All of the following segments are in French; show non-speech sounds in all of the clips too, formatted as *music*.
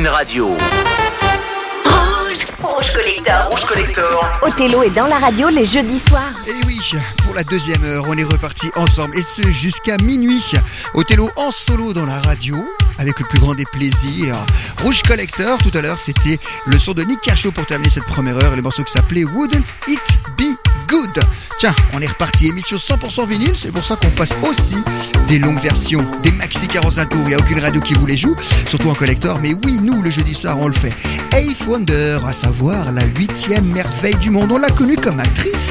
une radio. Rouge, rouge collector. Rouge Collector. Othello est dans la radio les jeudis soirs. Et oui, pour la deuxième heure, on est reparti ensemble et ce jusqu'à minuit. Othello en solo dans la radio avec le plus grand des plaisirs. Rouge Collector, tout à l'heure, c'était le son de Nick Cachot pour terminer cette première heure et le morceau qui s'appelait Wouldn't It Be Good? Tiens, on est reparti, émission 100% vinyle, c'est pour ça qu'on passe aussi des longues versions, des maxi 45 tours, il n'y a aucune radio qui vous les joue, surtout en collector, mais oui, nous, le jeudi soir, on le fait. Eighth Wonder, à savoir la huitième merveille du monde, on l'a connue comme actrice.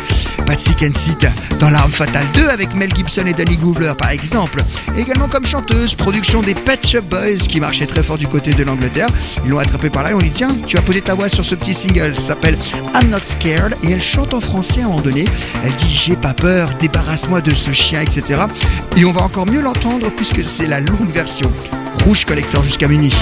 Patsy Kensit dans L'Arme Fatale 2 avec Mel Gibson et Danny Gouvler par exemple. Également comme chanteuse, production des Pet Shop Boys qui marchait très fort du côté de l'Angleterre. Ils l'ont attrapée par là et on dit tiens, tu vas poser ta voix sur ce petit single, s'appelle I'm Not Scared et elle chante en français à un moment donné. J'ai pas peur, débarrasse-moi de ce chien, etc. Et on va encore mieux l'entendre puisque c'est la longue version. Rouge Collector jusqu'à minuit.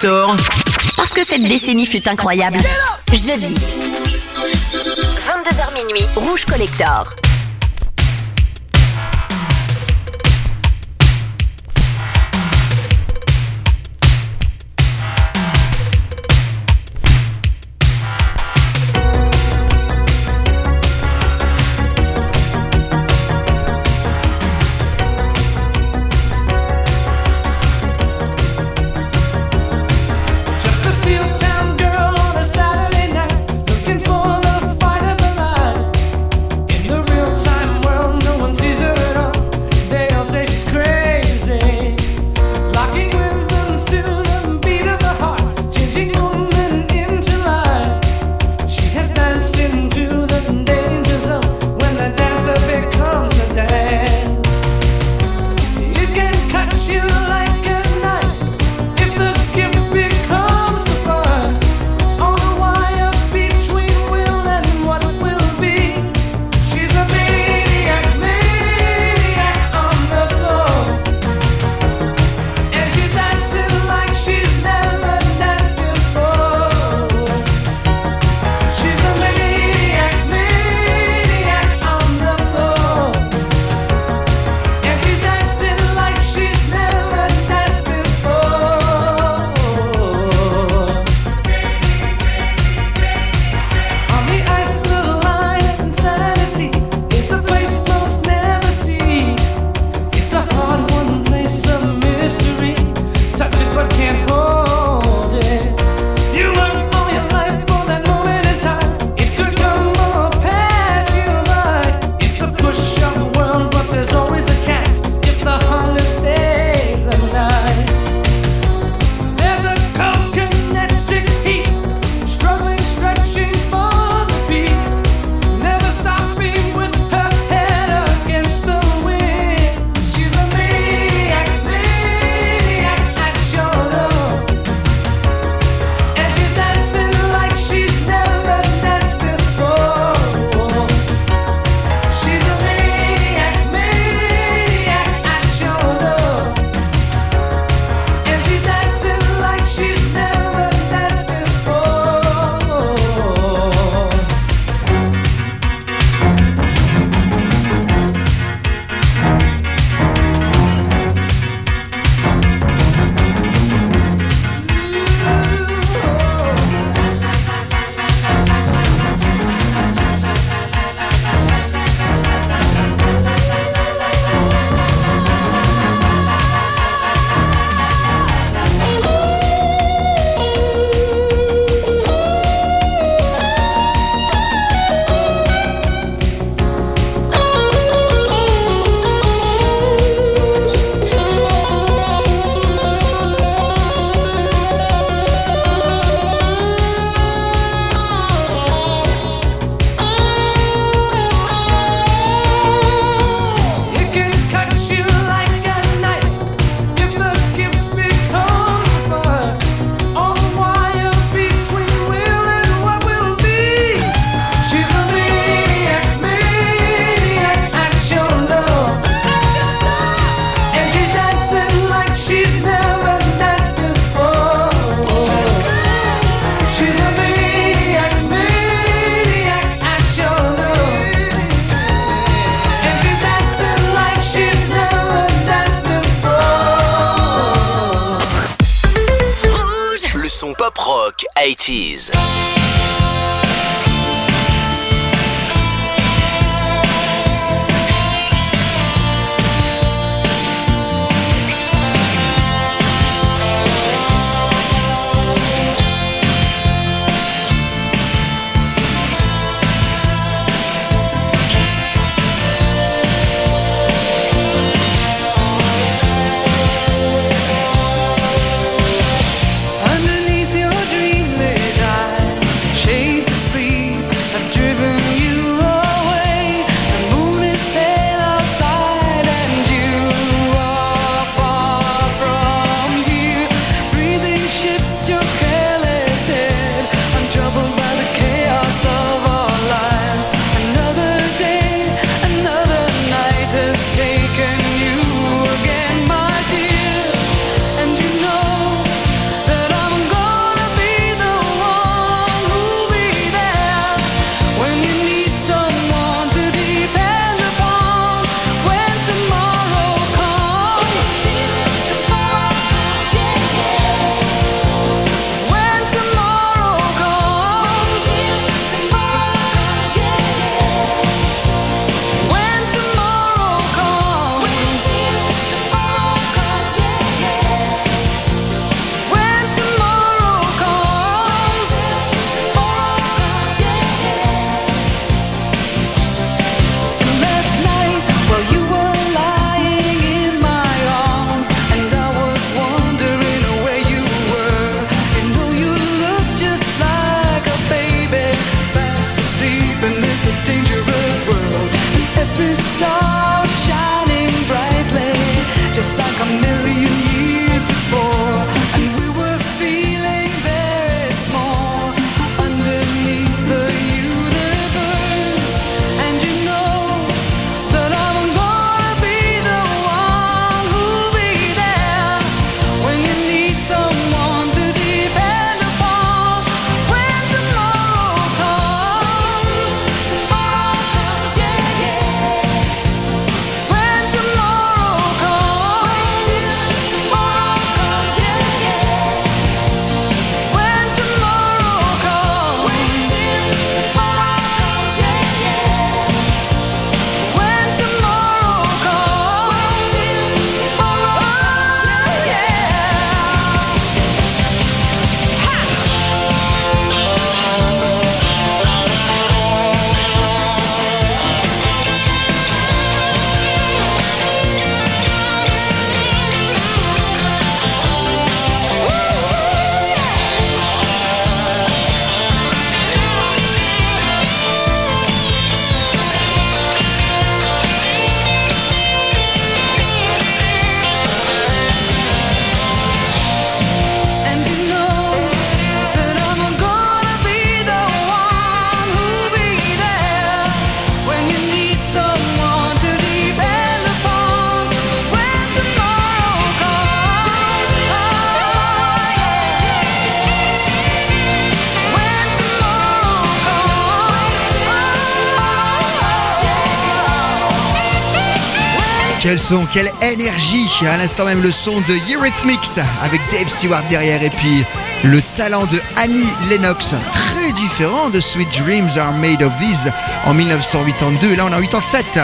Parce que cette décennie fut incroyable. je Jeudi. 22h minuit, Rouge Collector. quelle énergie À l'instant même le son de Eurythmics avec Dave Stewart derrière et puis le talent de Annie Lennox, très différent de Sweet Dreams Are Made of These en 1982, là on est en 87.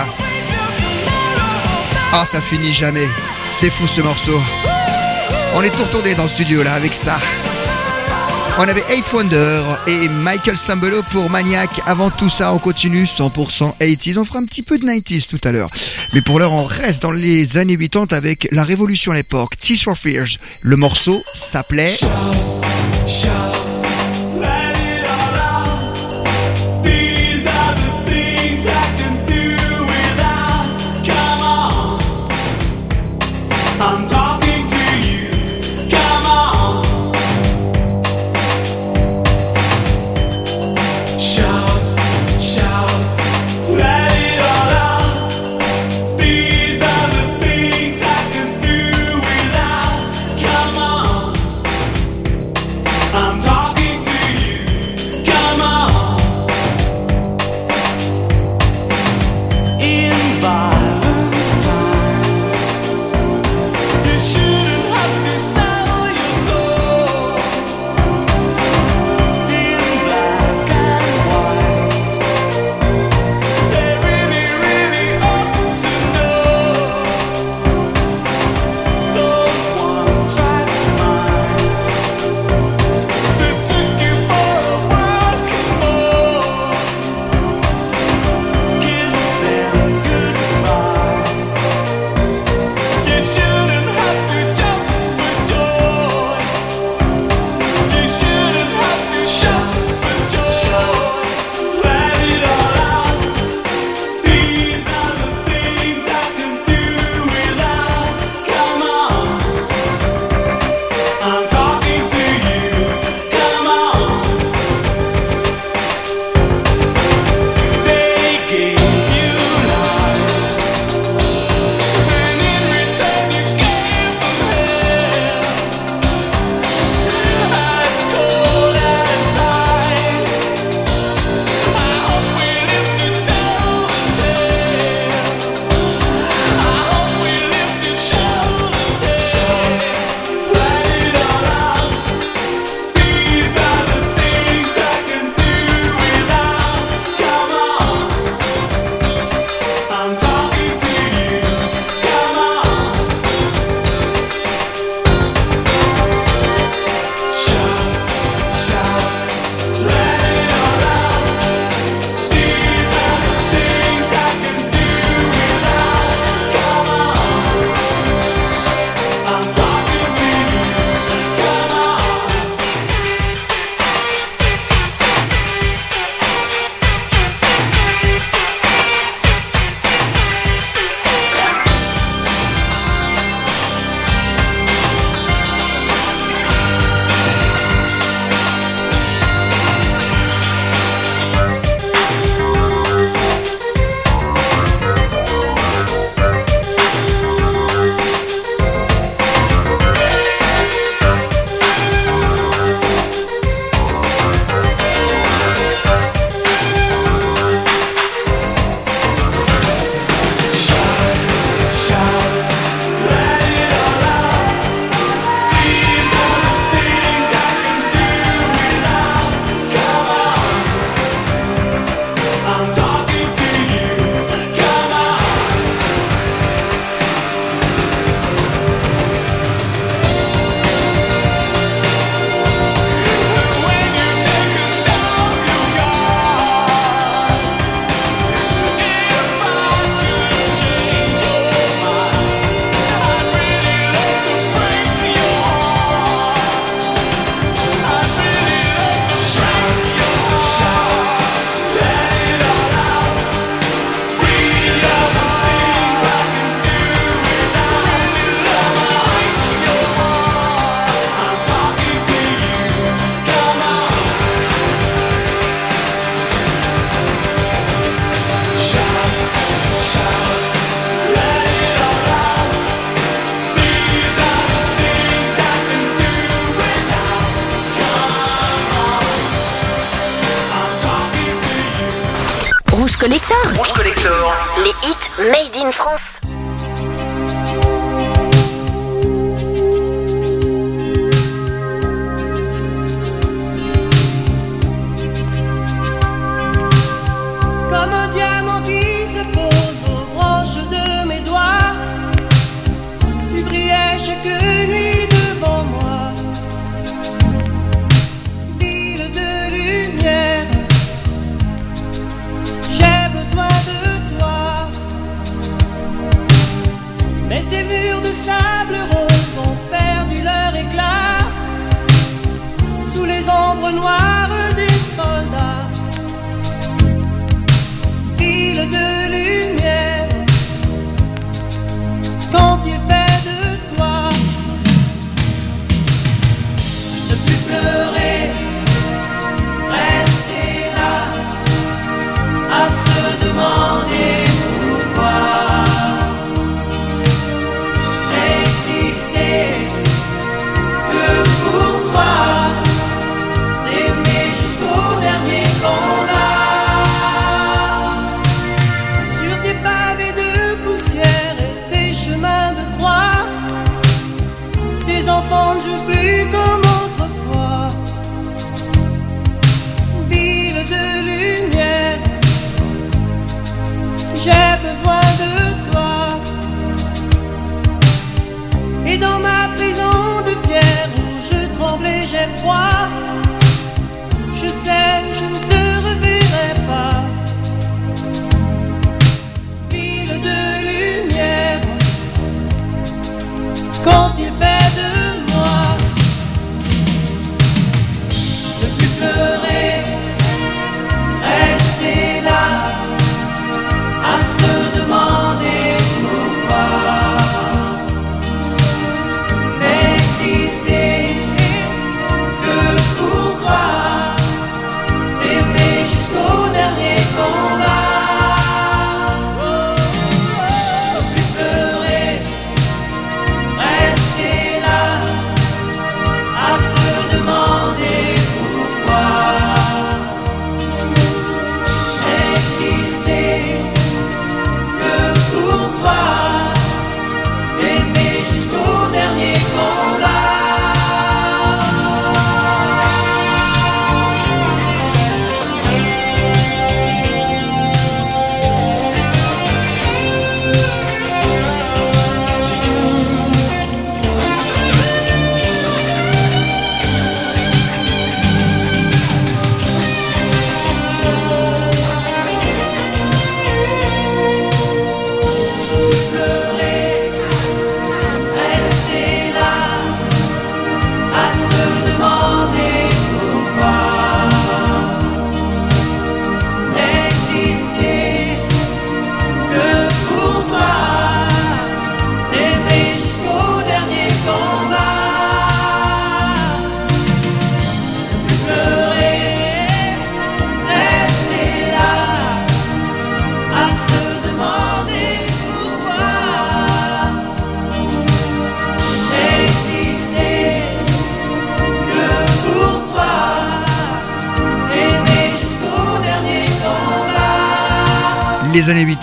Ah ça finit jamais, c'est fou ce morceau. On est tout retourné dans le studio là avec ça. On avait Eighth Wonder et Michael Sambelo pour Maniac. Avant tout ça, on continue 100% 80s. On fera un petit peu de 90s tout à l'heure. Mais pour l'heure, on reste dans les années 80 avec la révolution à l'époque. Tears for Fears. Le morceau s'appelait...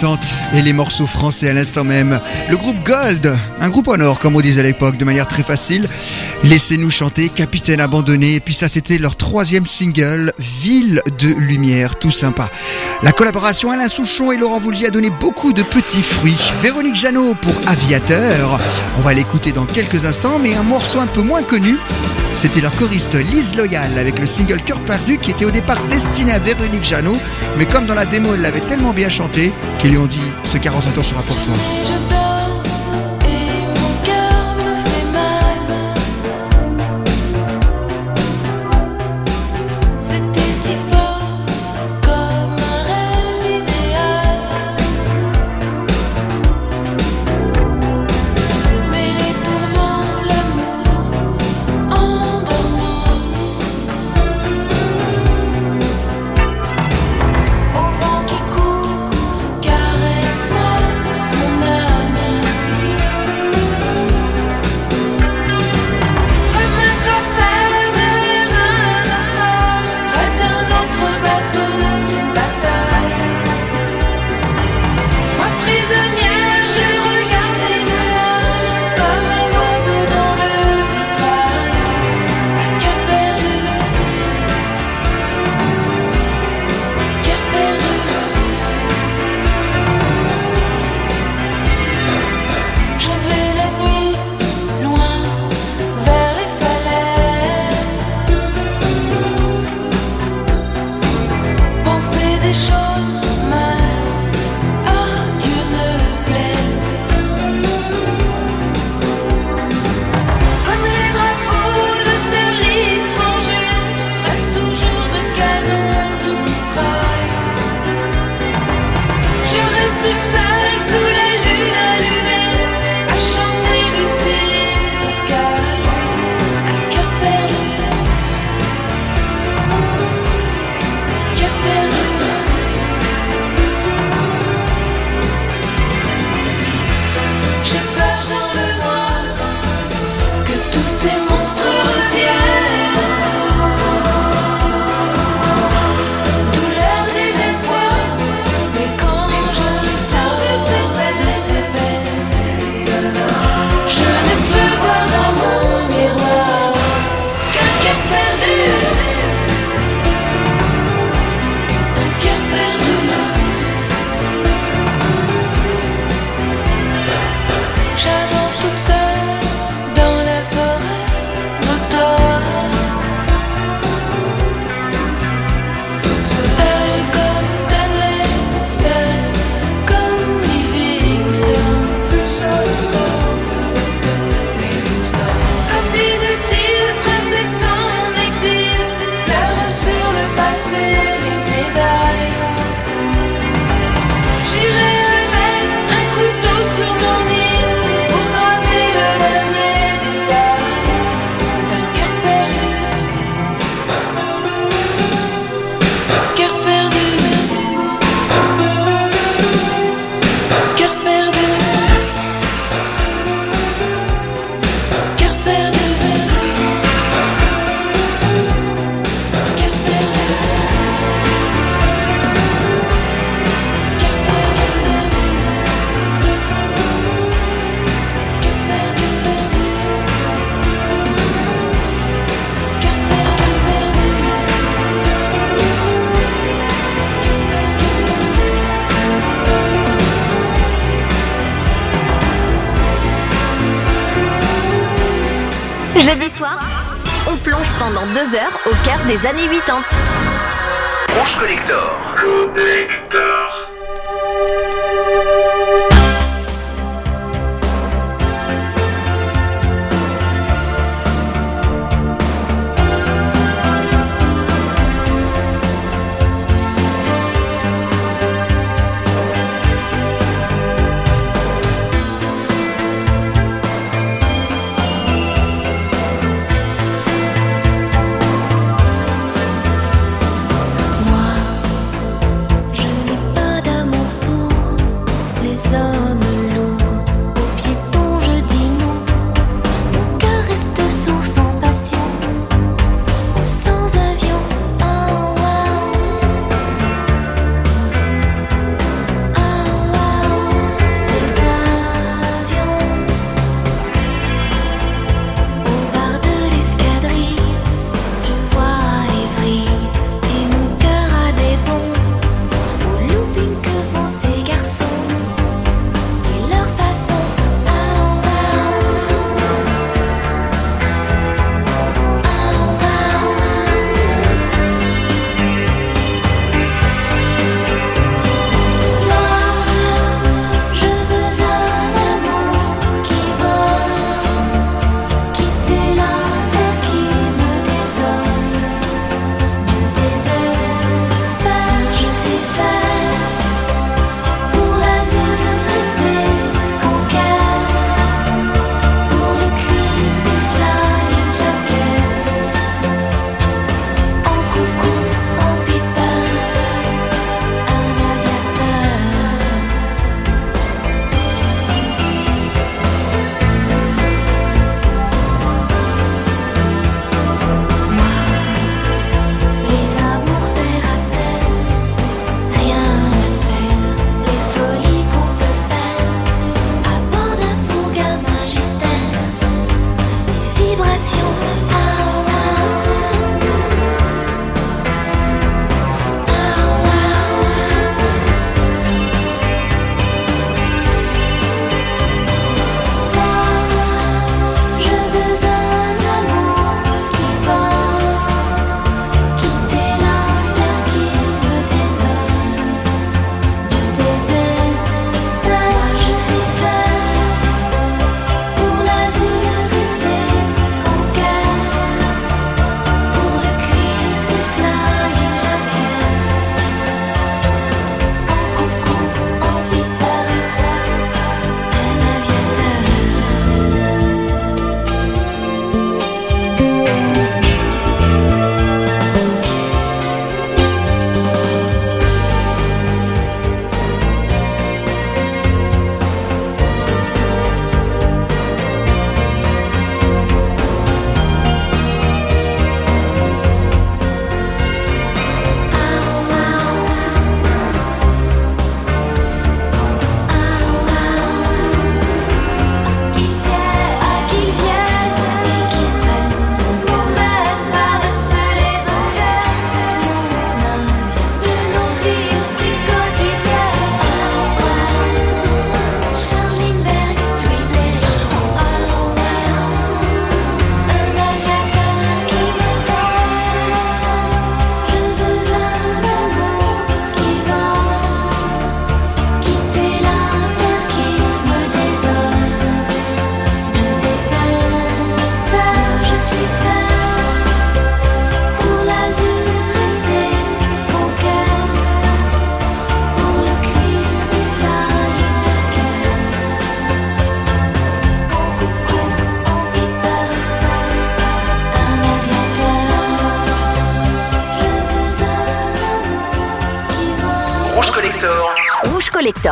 Les années 80 et les morceaux français à l'instant même. Le groupe Gold, un groupe en or comme on disait à l'époque, de manière très facile. Laissez-nous chanter, Capitaine abandonné. Et puis ça c'était leur troisième single, Ville de lumière, tout sympa. La collaboration Alain Souchon et Laurent Voulzy a donné beaucoup de petits fruits. Véronique Jeannot pour Aviateur. On va l'écouter dans quelques instants, mais un morceau un peu moins connu. C'était leur choriste Lise Loyal avec le single Cœur perdu qui était au départ destiné à Véronique Jeannot, mais comme dans la démo elle l'avait tellement bien chanté qu'ils lui ont dit ce 45 tours sera pour toi. des années 80. Rouge Collector.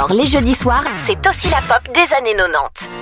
Les jeudis soirs, c'est aussi la pop des années 90.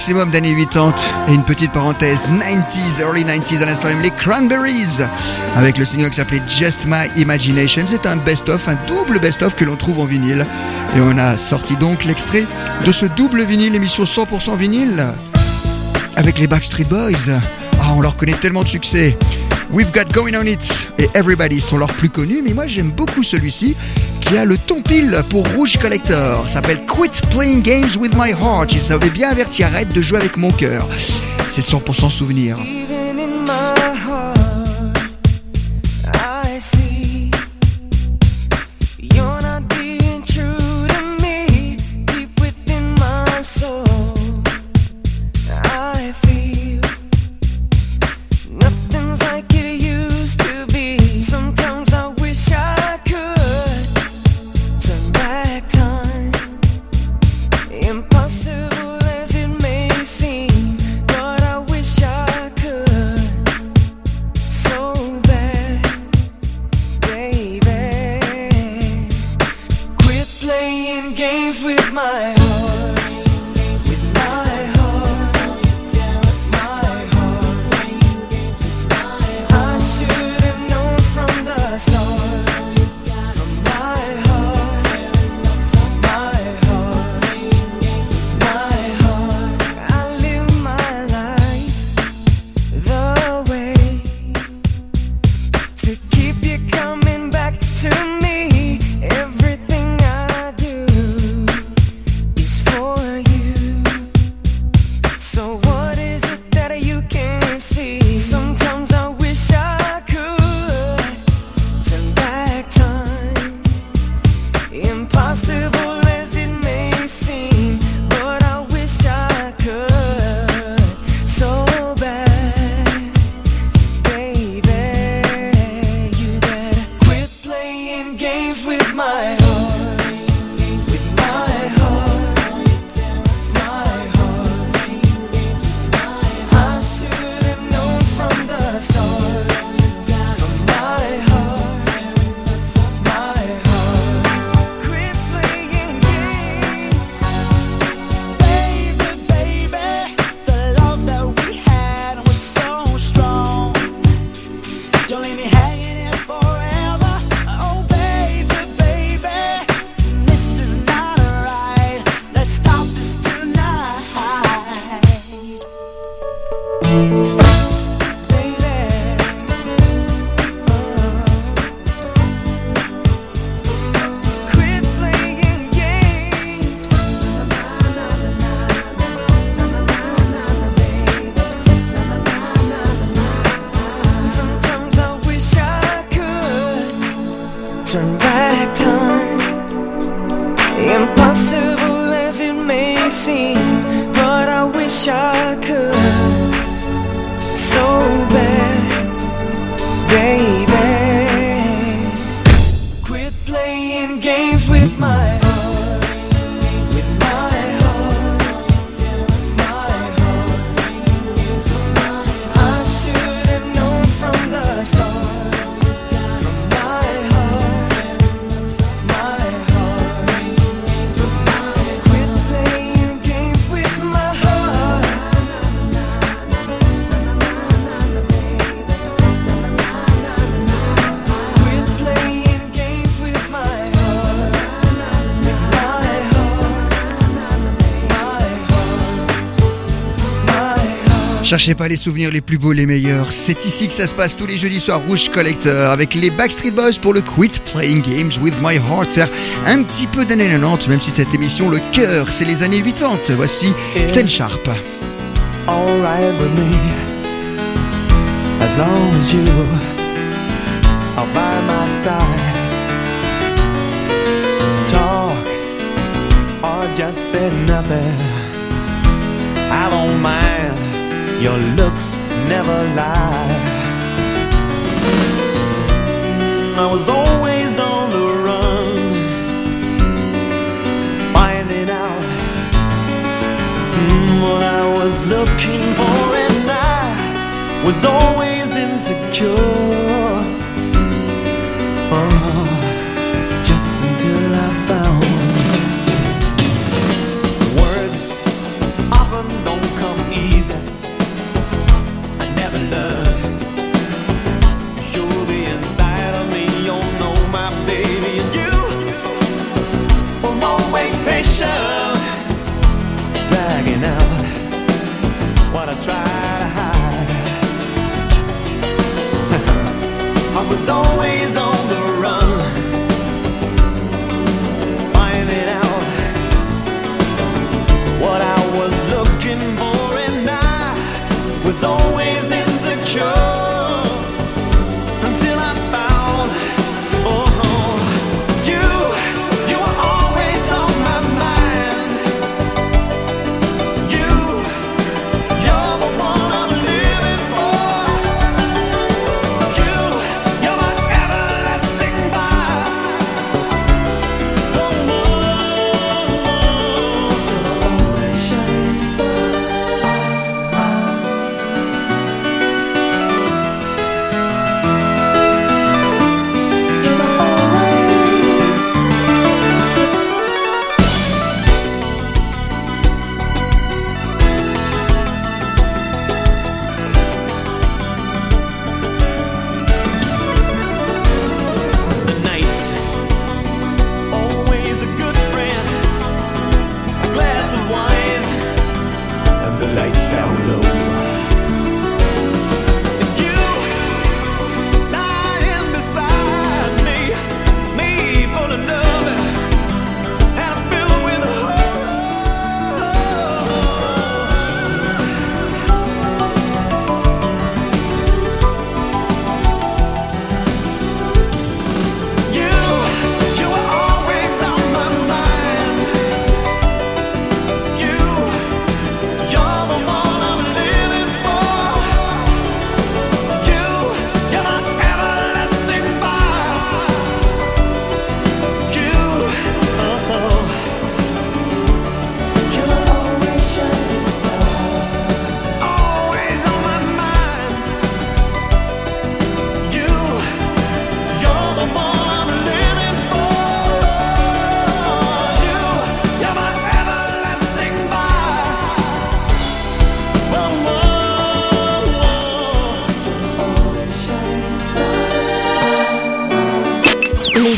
Maximum d'années 80 et une petite parenthèse 90s, early 90s à l'instant même, les Cranberries avec le single qui s'appelait Just My Imagination. C'est un best-of, un double best-of que l'on trouve en vinyle. Et on a sorti donc l'extrait de ce double vinyle, émission 100% vinyle avec les Backstreet Boys. Ah, on leur connaît tellement de succès. We've Got Going On It et Everybody sont leurs plus connus, mais moi j'aime beaucoup celui-ci qui a le ton pile pour Rouge Collector. Ça s'appelle Quit Playing Games with My Heart. Il s'avait bien averti, arrête de jouer avec mon cœur. C'est 100% souvenir. Cherchez pas les souvenirs les plus beaux, les meilleurs. C'est ici que ça se passe tous les jeudis soirs Rouge Collector avec les Backstreet Boys pour le Quit Playing Games with My Heart. Faire un petit peu d'années 90, même si cette émission, le cœur, c'est les années 80. Voici Ten Sharp. alright with me as long as you are by my side. Talk or just say nothing. I don't Your looks never lie. I was always on the run, finding out mm, what I was looking for, and I was always insecure. dragging out what I try to hide. *laughs* I was always on.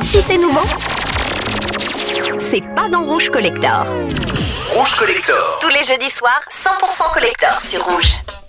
Si c'est nouveau, c'est pas dans Rouge Collector. Rouge Collector. Tous les jeudis soirs, 100% collector sur Rouge.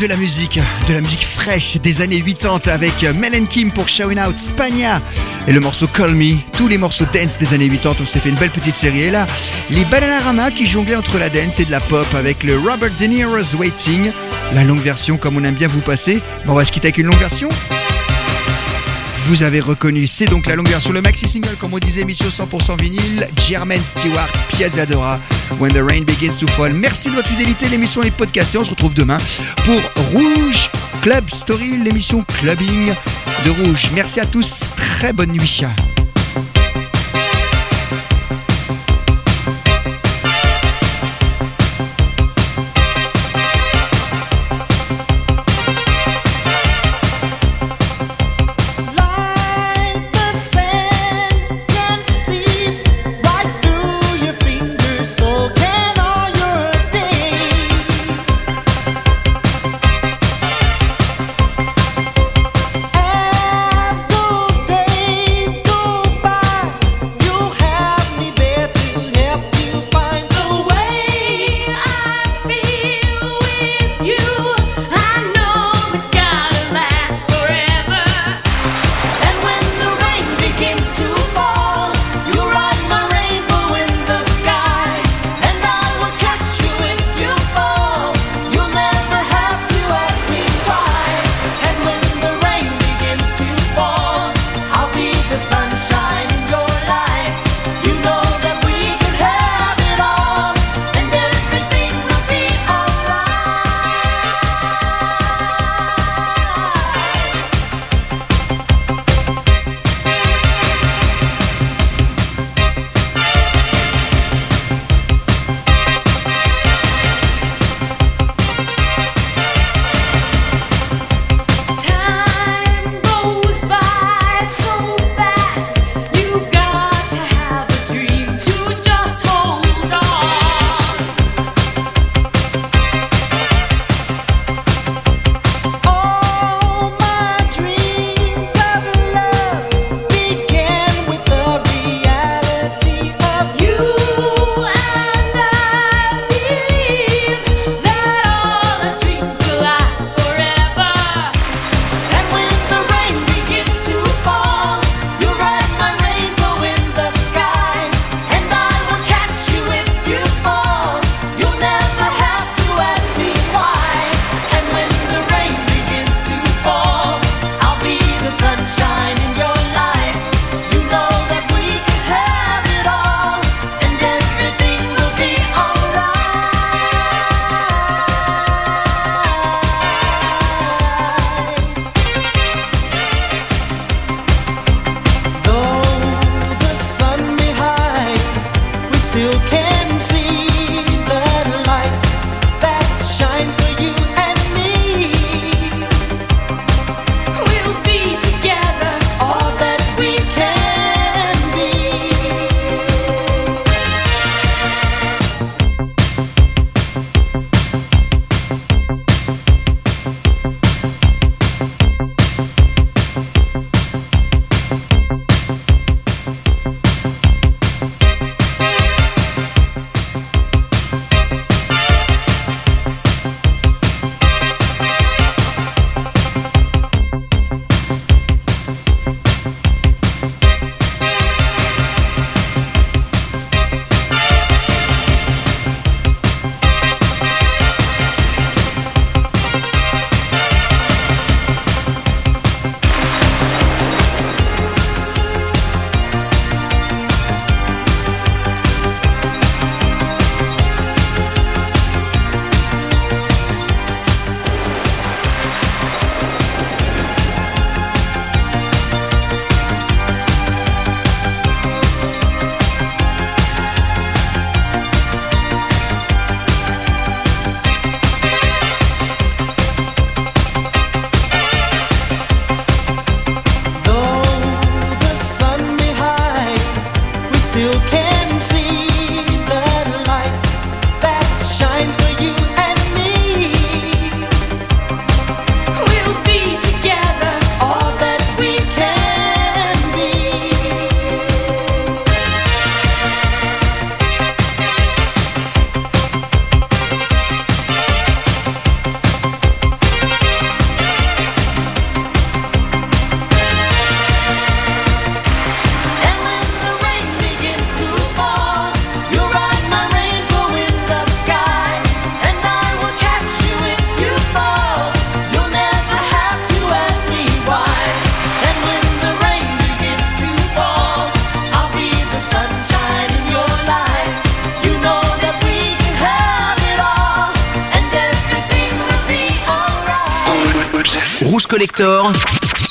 De la musique, de la musique fraîche des années 80 avec Mel Kim pour Showing Out Spagna et le morceau Call Me. Tous les morceaux dance des années 80, on s'est fait une belle petite série. Et là, les Bananarama qui jonglaient entre la dance et de la pop avec le Robert De Niro's Waiting, la longue version comme on aime bien vous passer. Bon, on va se quitter avec une longue version. Vous avez reconnu, c'est donc la longue version, le maxi single, comme on disait, émission 100% vinyle, Jermaine Stewart, Piazzadora, When the Rain Begins to Fall. Merci de votre fidélité, l'émission est podcastée, on se retrouve demain pour Rouge Club Story, l'émission clubbing de Rouge. Merci à tous, très bonne nuit.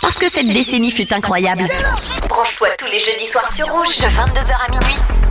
Parce que cette décennie fut incroyable. Branche-toi tous les jeudis soirs sur Rouge de 22h à minuit.